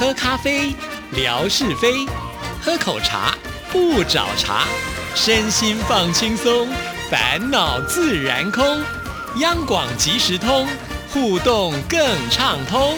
喝咖啡，聊是非；喝口茶，不找茬。身心放轻松，烦恼自然空。央广即时通，互动更畅通。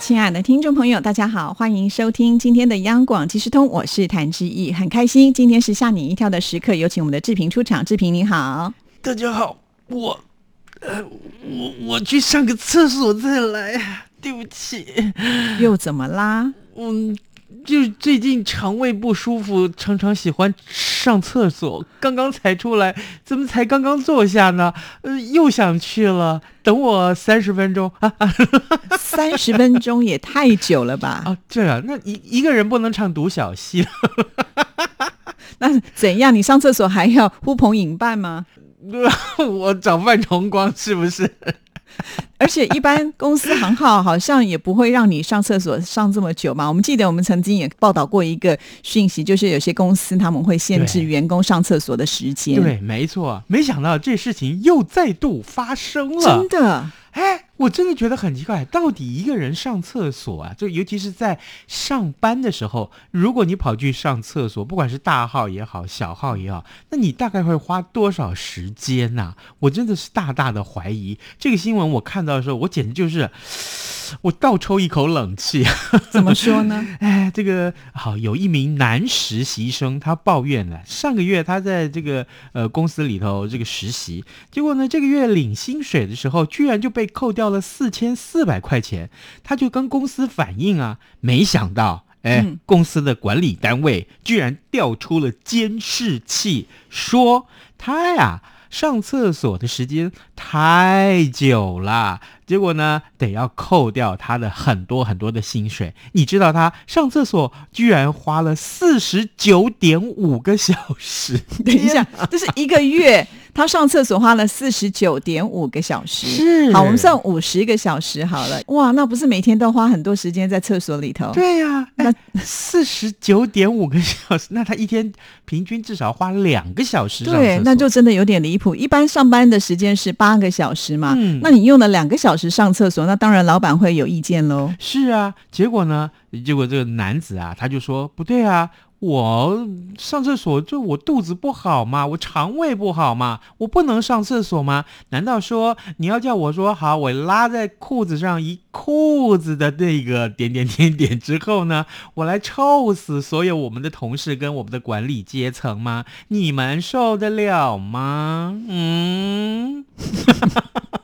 亲爱的听众朋友，大家好，欢迎收听今天的央广即时通，我是谭志毅，很开心今天是吓你一跳的时刻，有请我们的志平出场。志平你好，大家好，我，呃，我我去上个厕所再来，对不起。又怎么啦？嗯，就最近肠胃不舒服，常常喜欢上厕所。刚刚才出来，怎么才刚刚坐下呢？呃，又想去了。等我三十分钟啊！三十分钟也太久了吧？啊，这样，那一一个人不能唱独角戏。那怎样？你上厕所还要呼朋引伴吗？我找范崇光是不是？而且一般公司行号好像也不会让你上厕所上这么久嘛。我们记得我们曾经也报道过一个讯息，就是有些公司他们会限制员工上厕所的时间。对，没错。没想到这事情又再度发生了，真的。哎，我真的觉得很奇怪，到底一个人上厕所啊，就尤其是在上班的时候，如果你跑去上厕所，不管是大号也好，小号也好，那你大概会花多少时间呐？我真的是大大的怀疑。这个新闻我看到的时候，我简直就是。我倒抽一口冷气，怎么说呢？哎，这个好，有一名男实习生，他抱怨了，上个月他在这个呃公司里头这个实习，结果呢这个月领薪水的时候，居然就被扣掉了四千四百块钱，他就跟公司反映啊，没想到，哎，公司的管理单位居然调出了监视器，说他呀。上厕所的时间太久了，结果呢，得要扣掉他的很多很多的薪水。你知道他上厕所居然花了四十九点五个小时。等一下，这是一个月。他上厕所花了四十九点五个小时，是好，我们算五十个小时好了。哇，那不是每天都花很多时间在厕所里头？对呀，那四十九点五个小时，那他一天平均至少花两个小时。对，那就真的有点离谱。一般上班的时间是八个小时嘛，嗯，那你用了两个小时上厕所，那当然老板会有意见喽。是啊，结果呢？结果这个男子啊，他就说不对啊。我上厕所就我肚子不好嘛，我肠胃不好嘛，我不能上厕所吗？难道说你要叫我说好，我拉在裤子上一裤子的那个点点点点之后呢，我来臭死所有我们的同事跟我们的管理阶层吗？你们受得了吗？嗯。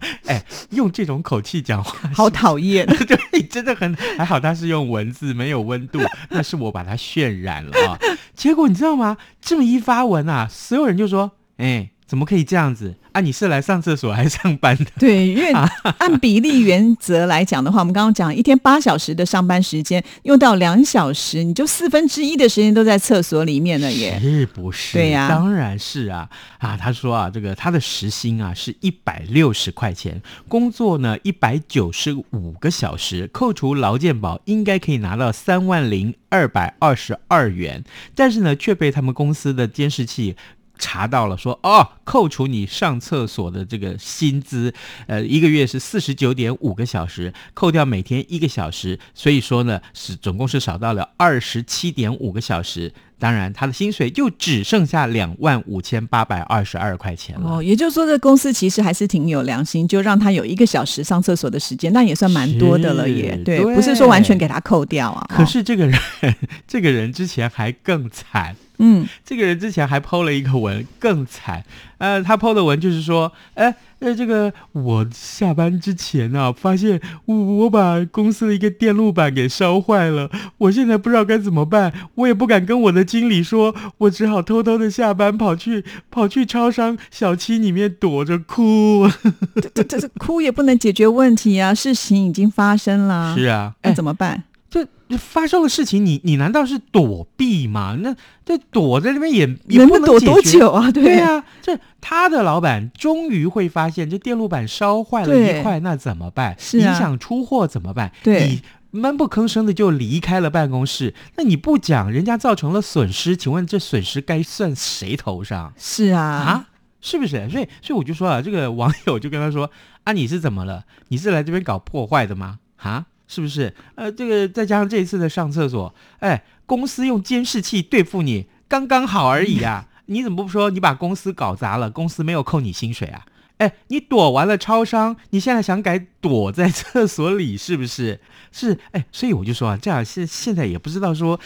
哎，用这种口气讲话，好讨厌。对，真的很还好，他是用文字，没有温度，那是我把它渲染了啊。结果你知道吗？这么一发文啊，所有人就说：“哎，怎么可以这样子？”啊，你是来上厕所还是上班的？对，因为按比例原则来讲的话，我们刚刚讲一天八小时的上班时间，用到两小时，你就四分之一的时间都在厕所里面了耶，是不是？对呀，当然是啊。啊，他说啊，这个他的时薪啊是一百六十块钱，工作呢一百九十五个小时，扣除劳健保，应该可以拿到三万零二百二十二元，但是呢，却被他们公司的监视器。查到了，说哦，扣除你上厕所的这个薪资，呃，一个月是四十九点五个小时，扣掉每天一个小时，所以说呢，是总共是少到了二十七点五个小时。当然，他的薪水就只剩下两万五千八百二十二块钱了。哦，也就是说，这公司其实还是挺有良心，就让他有一个小时上厕所的时间，那也算蛮多的了，也对，不是说完全给他扣掉啊。可是这个人，这个人之前还更惨。嗯，这个人之前还 PO 了一个文，更惨。呃，他 PO 的文就是说，哎，呃，这个我下班之前啊，发现我我把公司的一个电路板给烧坏了，我现在不知道该怎么办，我也不敢跟我的经理说，我只好偷偷的下班跑去跑去超商小七里面躲着哭。这这这哭也不能解决问题啊，事情已经发生了。是啊，那怎么办？这发生的事情，你你难道是躲避吗？那这躲在那边也也不能躲多久啊？对啊，这他的老板终于会发现这电路板烧坏了一块，那怎么办？影响出货怎么办？你闷不吭声的就离开了办公室，那你不讲，人家造成了损失，请问这损失该算谁头上？是啊啊。是不是？所以，所以我就说啊，这个网友就跟他说啊，你是怎么了？你是来这边搞破坏的吗？啊，是不是？呃，这个再加上这一次的上厕所，哎，公司用监视器对付你，刚刚好而已啊！你怎么不说你把公司搞砸了，公司没有扣你薪水啊？哎，你躲完了超商，你现在想改躲在厕所里，是不是？是，哎，所以我就说啊，这样现现在也不知道说，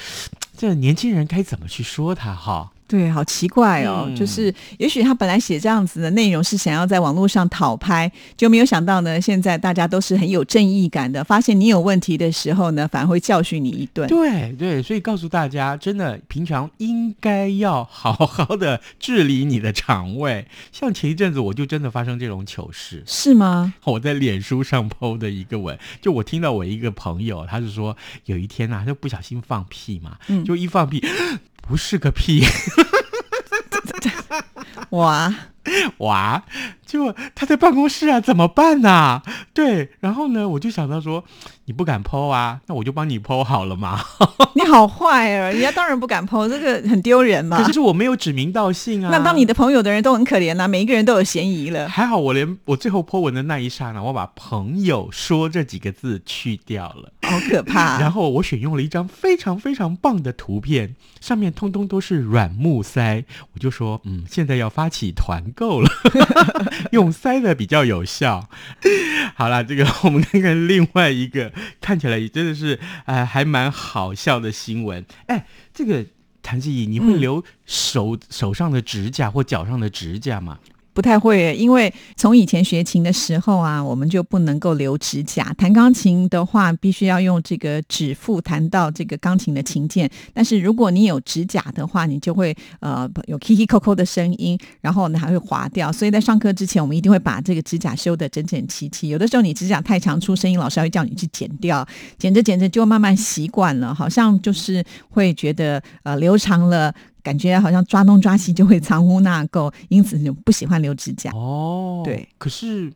这年轻人该怎么去说他哈。对，好奇怪哦，嗯就是也许他本来写这样子的内容是想要在网络上讨拍，就没有想到呢，现在大家都是很有正义感的，发现你有问题的时候呢，反而会教训你一顿。对对，所以告诉大家，真的平常应该要好好的治理你的肠胃。像前一阵子我就真的发生这种糗事，是吗？我在脸书上 PO 的一个文，就我听到我一个朋友，他是说有一天呐、啊，就不小心放屁嘛，嗯就一放屁，不是个屁，哇，哇！就他在办公室啊，怎么办呐、对，然后呢，我就想到说，你不敢 PO 啊，那我就帮你 PO 好了嘛。你好坏啊！人家当然不敢 PO，这个很丢人嘛可。是我没有指名道姓啊。那当你的朋友的人都很可怜呐、每一个人都有嫌疑了。还好，我连我最后 po 文的那一刹那，我把“朋友说”这几个字去掉了，好可怕、然后我选用了一张非常非常棒的图片，上面通通都是软木塞，我就说，嗯，现在要发起团购了，用塞的比较有效。好啦，这个我们看看另外一个 看起来也真的是呃还蛮好笑的新闻。哎，这个谭志怡，你会嗯留手、手上的指甲或脚上的指甲吗？不太会，因为从以前学琴的时候啊，我们就不能够留指甲。弹钢琴的话，必须要用这个指腹弹到这个钢琴的琴键。但是如果你有指甲的话，你就会呃有 kiki coco 的声音，然后呢还会滑掉。所以在上课之前，我们一定会把这个指甲修得整整齐齐。有的时候你指甲太长出声音，老师还会叫你去剪掉。剪着剪着就慢慢习惯了，好像就是会觉得呃留长了。感觉好像抓东抓西就会藏污纳垢，因此就不喜欢留指甲。哦，对。可是，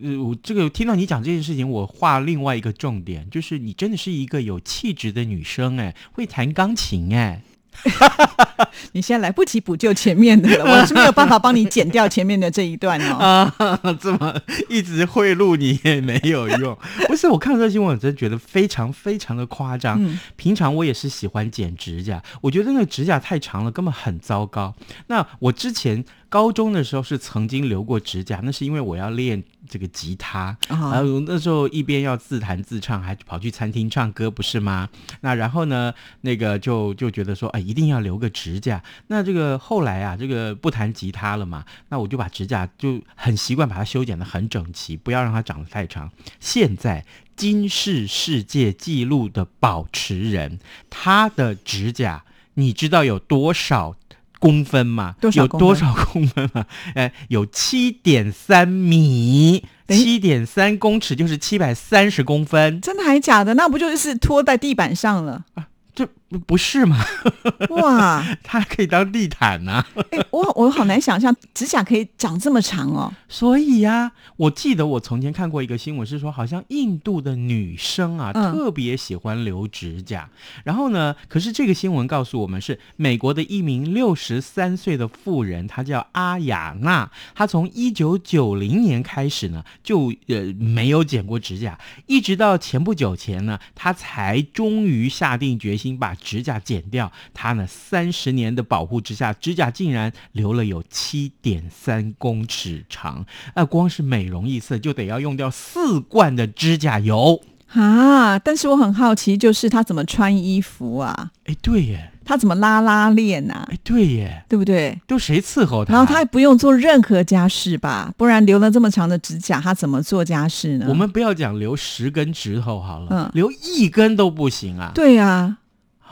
呃，我这个听到你讲这件事情，我画另外一个重点，就是你真的是一个有气质的女生，哎，会弹钢琴，哎，你现在来不及补救前面的了，我是没有办法帮你剪掉前面的这一段哦。啊，这么一直贿赂你也没有用。不是，我看到这新闻，我真的觉得非常非常的夸张。嗯平常我也是喜欢剪指甲，我觉得那个指甲太长了，根本很糟糕。那我之前高中的时候是曾经留过指甲，那是因为我要练这个吉他，啊然后那时候一边要自弹自唱，还跑去餐厅唱歌，不是吗？那然后呢，那个就就觉得说，哎，一定要留个指甲。那这个后来啊，这个不弹吉他了嘛，那我就把指甲就很习惯把它修剪的很整齐，不要让它长得太长。现在金氏世界纪录的保持人，他的指甲你知道有多少？公分嘛，有多少公分嘛？哎，有七点三米，七点三公尺就是七百三十公分，真的还假的？那不就是拖在地板上了？啊这不不是吗？哇，它可以当地毯呐、哎、我我好难想象指甲可以长这么长哦。所以呀、我记得我从前看过一个新闻，是说好像印度的女生啊、嗯特别喜欢留指甲。然后呢，可是这个新闻告诉我们是美国的一名六十三岁的妇人，她叫阿雅娜，她从一九九零年开始呢，就呃没有剪过指甲，一直到前不久前呢，她才终于下定决心把指甲剪掉。他呢三十年的保护之下，指甲竟然留了有七点三公尺长。那，光是美容一次就得要用掉四罐的指甲油。啊！但是我很好奇，就是他怎么穿衣服啊？哎，对耶，他怎么拉拉链啊？哎，对耶，对不对？都谁伺候他？然后他也不用做任何家事吧？不然留了这么长的指甲，他怎么做家事呢？我们不要讲留十根指头好了，嗯留一根都不行啊。对啊，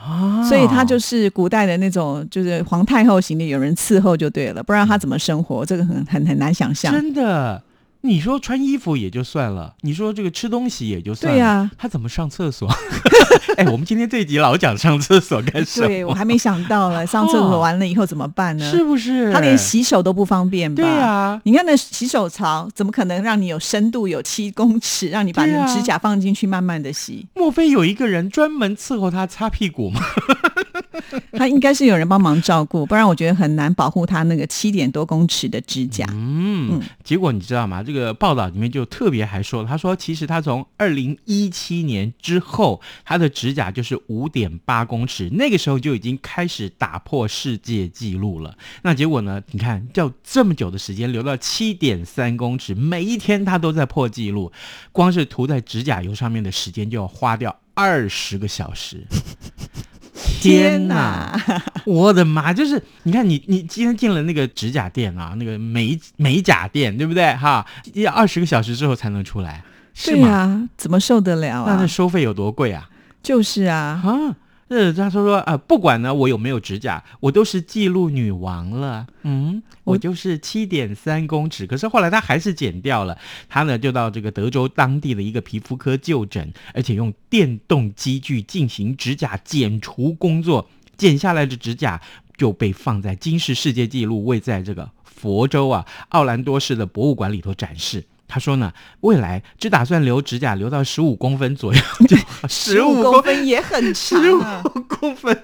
啊，所以他就是古代的那种，就是皇太后型的，有人伺候就对了，不然他怎么生活？这个很很很难想象。真的。你说穿衣服也就算了，你说这个吃东西也就算了，对呀他怎么上厕所？哎，我们今天这一集老讲上厕所干什么？对我还没想到了，上厕所完了以后怎么办呢？是不是？他连洗手都不方便吧？对呀、你看那洗手槽，怎么可能让你有深度有七公尺，让你把你对啊的指甲放进去慢慢的洗？莫非有一个人专门伺候他擦屁股吗？他应该是有人帮忙照顾，不然我觉得很难保护他那个七点多公尺的指甲。嗯，结果你知道吗？这个报道里面就特别还说了，他说其实他从二零一七年之后，他的指甲就是五点八公尺，那个时候就已经开始打破世界纪录了。那结果呢？你看，叫这么久的时间留到七点三公尺，每一天他都在破纪录，光是涂在指甲油上面的时间就要花掉二十个小时。天哪！我的妈！就是你看，你你今天进了那个指甲店啊，那个美美甲店，对不对？哈，要二十个小时之后才能出来，是对呀，怎么受得了啊？那那收费有多贵啊？就是啊，啊。呃，他说说啊，不管呢我有没有指甲，我都是记录女王了。嗯，我就是七点三公尺，可是后来他还是剪掉了。他呢就到这个德州当地的一个皮肤科就诊，而且用电动机具进行指甲剪除工作，剪下来的指甲就被放在金氏世界纪录位在这个佛州啊奥兰多市的博物馆里头展示。他说呢，未来只打算留指甲留到十五公分左右，就十五公分也很长。十五公分，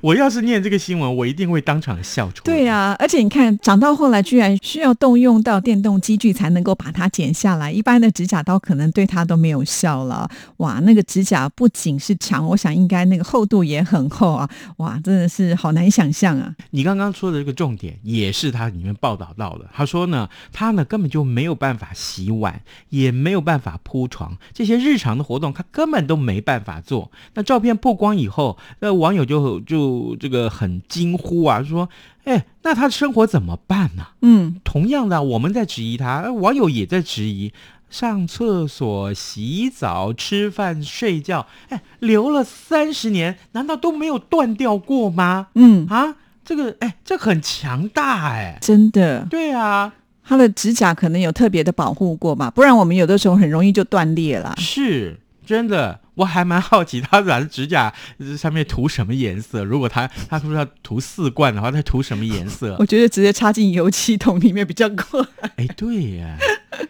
我要是念这个新闻，我一定会当场笑出来。对呀，而且你看，长到后来居然需要动用到电动机具才能够把它剪下来，一般的指甲刀可能对它都没有效了。哇，那个指甲不仅是长，我想应该那个厚度也很厚啊。哇，真的是好难想象啊。你刚刚说的这个重点也是他里面报道到的。他说呢，他呢根本就没有办法洗。洗碗也没有办法铺床，这些日常的活动他根本都没办法做。那照片曝光以后，那网友就就这个很惊呼啊，说：“哎，那他的生活怎么办呢？”嗯，同样的，我们在质疑他，网友也在质疑：上厕所、洗澡、吃饭、睡觉，哎，留了三十年，难道都没有断掉过吗？嗯啊，这个哎，这很强大哎，真的，对啊。他的指甲可能有特别的保护过吧，不然我们有的时候很容易就断裂了。是真的，我还蛮好奇，他染指甲上面涂什么颜色？如果他他说要涂四罐的话，他涂什么颜色？我觉得直接插进油漆桶里面比较快。哎，对呀。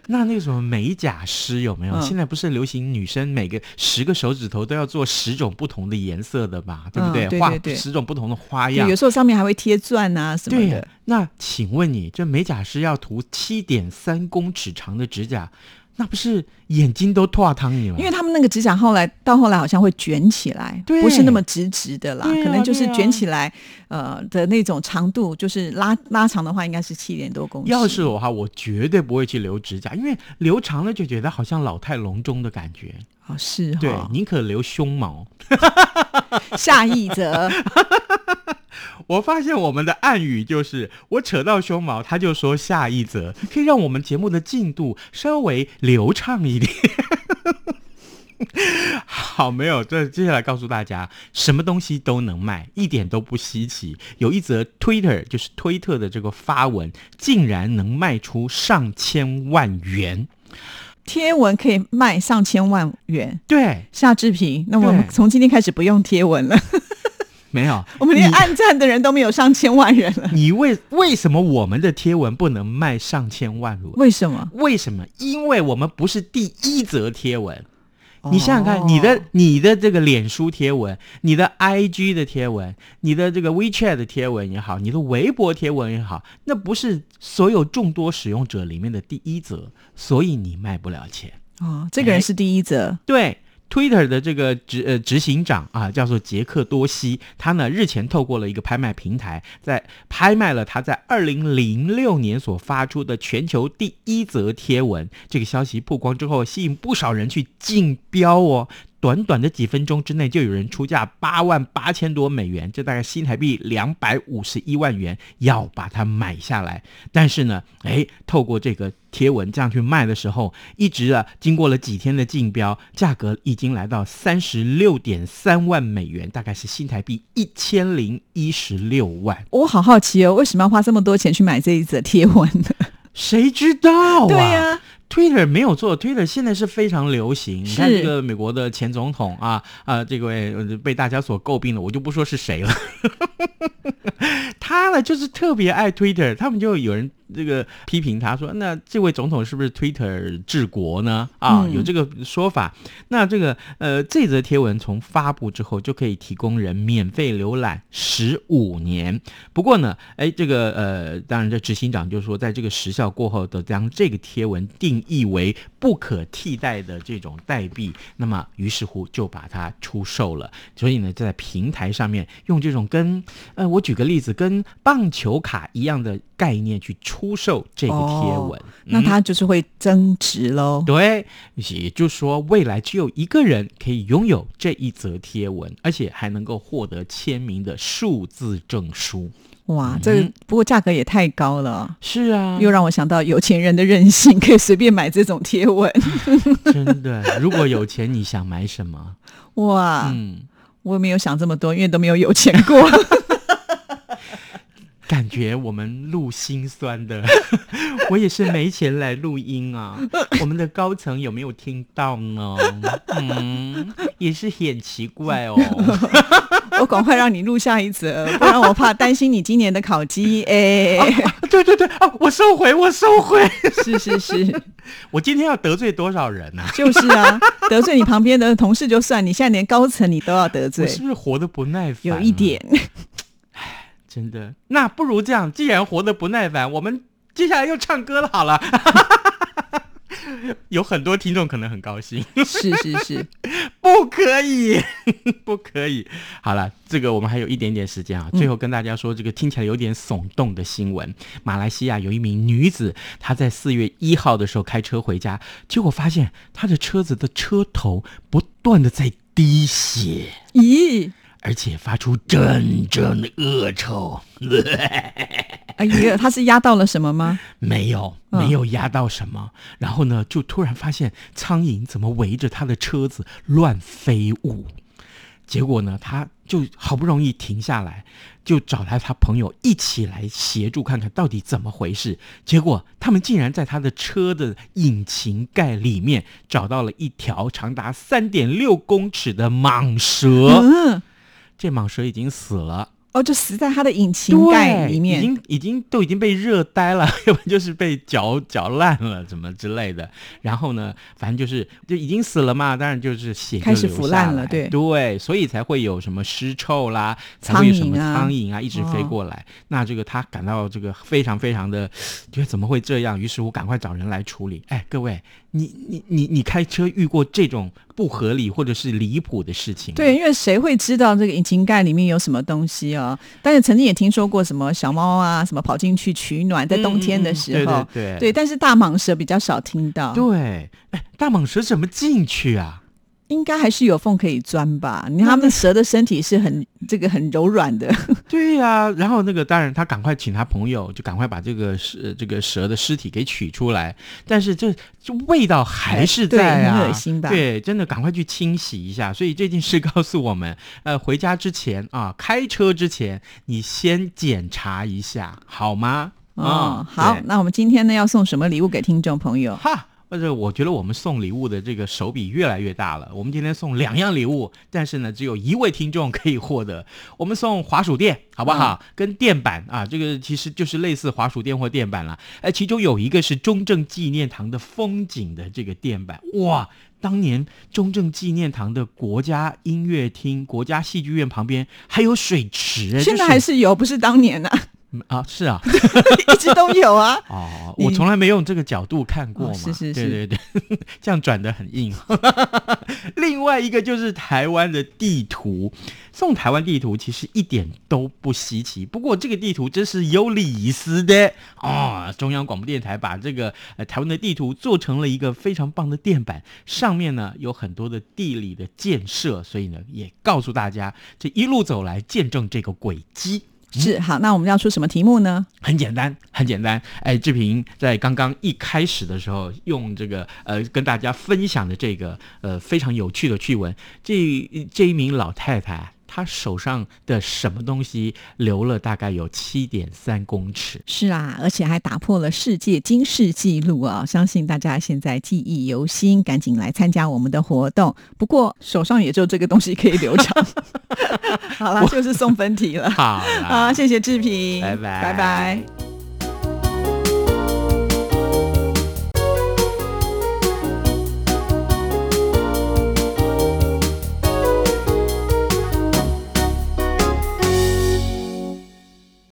那那个什么美甲师有没有？现在不是流行女生每个十个手指头都要做十种不同的颜色的嘛？对不对？画十种不同的花样，有时候上面还会贴钻啊什么的。那请问你，这美甲师要涂七点三公尺长的指甲？那不是眼睛都脱汤你了？因为他们那个指甲后来到后来好像会卷起来，不是那么直直的啦，可能就是卷起来，呃的那种长度，就是拉拉长的话，应该是七点多公尺。要是我哈，我绝对不会去留指甲，因为留长了就觉得好像老态龙钟的感觉。哦，是，对，宁可留胸毛。下一则。我发现我们的暗语就是我扯到胸毛，他就说下一则，可以让我们节目的进度稍微流畅一点。好，没有，这接下来告诉大家，什么东西都能卖，一点都不稀奇。有一则 Twitter 就是推特的这个发文，竟然能卖出上千万元，贴文可以卖上千万元。对，夏志平，那我们从今天开始不用贴文了。没有，我们连按赞的人都没有上千万人了。你为为什么我们的贴文不能卖上千万了？为什么？为什么？因为我们不是第一则贴文。你想想看，你的你的这个脸书贴文，你的 IG 的贴文，你的这个 WeChat 的贴文也好，你的微博贴文也好，那不是所有众多使用者里面的第一则，所以你卖不了钱。哦，这个人是第一则，对。Twitter 的这个执呃执行长啊，叫做杰克多西，他呢日前透过了一个拍卖平台，在拍卖了他在二零零六年所发出的全球第一则贴文。这个消息曝光之后，吸引不少人去竞标哦。短短的几分钟之内，就有人出价八万八千多美元，这大概新台币两百五十一万元，要把它买下来。但是呢，哎，透过这个贴文这样去卖的时候，一直啊，经过了几天的竞标，价格已经来到三十六点三万美元，大概是新台币一千零一十六万。我好好奇哦，为什么要花这么多钱去买这一则贴文呢？谁知道啊？对呀。Twitter 没有做，Twitter 现在是非常流行。你看这个美国的前总统啊啊，这位被大家所诟病的，我就不说是谁了。他呢就是特别爱 Twitter，他们就有人这个批评他说，那这位总统是不是 Twitter 治国呢？啊，嗯有这个说法。那这个呃，这则贴文从发布之后就可以提供人免费浏览十五年。不过呢，哎，这个呃，当然这执行长就说，在这个时效过后的将这个贴文定义为不可替代的这种代币，那么于是乎就把它出售了。所以呢，在平台上面用这种跟呃，我举个例子，跟棒球卡一样的概念去出售这个贴文，那它就是会增值喽。对，也就是说，未来只有一个人可以拥有这一则贴文，而且还能够获得签名的数字证书。哇，这个不过价格也太高了。是啊，又让我想到有钱人的任性，可以随便买这种贴文。真的，如果有钱，你想买什么？哇，嗯，我也没有想这么多，因为都没有有钱过。我们录心酸的，我也是没钱来录音啊。我们的高层有没有听到呢？嗯，也是很奇怪哦。我赶快让你录下一则，不然我怕担心你今年的考绩。哎，对对对啊，我收回，我收回。是是是，我今天要得罪多少人呢、啊？就是啊，得罪你旁边的同事就算，你现在连高层你都要得罪我，是不是活得不耐烦、有一，点。真的。那不如这样，既然活得不耐烦，我们接下来又唱歌了，好了。有很多听众可能很高兴，是是是，不可以，不可以。好了，这个我们还有一点点时间啊，最后跟大家说这个听起来有点耸动的新闻：马来西亚有一名女子，她在四月一号的时候开车回家，结果发现她的车子的车头不断的在滴血。咦，而且发出阵阵恶臭。哎呀，他是压到了什么吗？没有，嗯没有压到什么。然后呢，就突然发现苍蝇怎么围着他的车子乱飞舞。结果呢，他就好不容易停下来，就找来他朋友一起来协助看看到底怎么回事。结果他们竟然在他的车的引擎盖里面找到了一条长达三点六公尺的蟒蛇。嗯，这蟒蛇已经死了。哦，就死在他的引擎盖里面已。经已经都已经被热呆了，要不然就是被嚼嚼烂了，怎么之类的。然后呢，反正就是就已经死了嘛，当然就是血就开始腐烂了对对，所以才会有什么尸臭啦，才会有什么苍蝇啊苍蝇啊一直飞过来。那这个他感到这个非常非常的觉得怎么会这样，于是乎赶快找人来处理。哎，各位，你你你你开车遇过这种不合理或者是离谱的事情？对，因为谁会知道这个引擎盖里面有什么东西哦？但是曾经也听说过什么小猫啊，什么跑进去取暖，在冬天的时候，对对对对，但是大蟒蛇比较少听到，对，哎，大蟒蛇怎么进去啊？应该还是有缝可以钻吧？你看它们蛇的身体是很这个很柔软的，对呀、然后那个当然他赶快请他朋友，就赶快把这个蛇这个蛇的尸体给取出来，但是这这味道还是在很恶心吧对，真的赶快去清洗一下。所以这件事告诉我们，呃，回家之前啊，开车之前你先检查一下，好吗？哦，嗯好，那我们今天呢要送什么礼物给听众朋友？哈。或者我觉得我们送礼物的这个手笔越来越大了。我们今天送两样礼物，但是呢，只有一位听众可以获得。我们送滑鼠垫，好不好？跟垫板啊，这个其实就是类似滑鼠垫或垫板了。哎，其中有一个是中正纪念堂的风景的这个垫板，哇！当年中正纪念堂的国家音乐厅、国家戏剧院旁边还有水池，哎现在还是有，不是当年啊，嗯啊，是啊，一直都有啊。哦，我从来没用这个角度看过嘛，哦是是对是对对，这样转的很硬。另外一个就是台湾的地图，送台湾地图其实一点都不稀奇，不过这个地图真是有里思的哦。中央广播电台把这个呃台湾的地图做成了一个非常棒的电板，上面呢有很多的地理的建设，所以呢也告诉大家这一路走来见证这个轨迹。是好，那我们要出什么题目呢？很简单，很简单。哎，志平在刚刚一开始的时候，用这个呃跟大家分享的这个呃非常有趣的趣闻，这这一名老太太，她手上的什么东西流了大概有七点三公尺。是啊，而且还打破了世界金世纪录啊！相信大家现在记忆犹新，赶紧来参加我们的活动。不过手上也就这个东西可以留长。好啦，就是送分题了。好啦，好，谢谢志平，拜拜拜拜。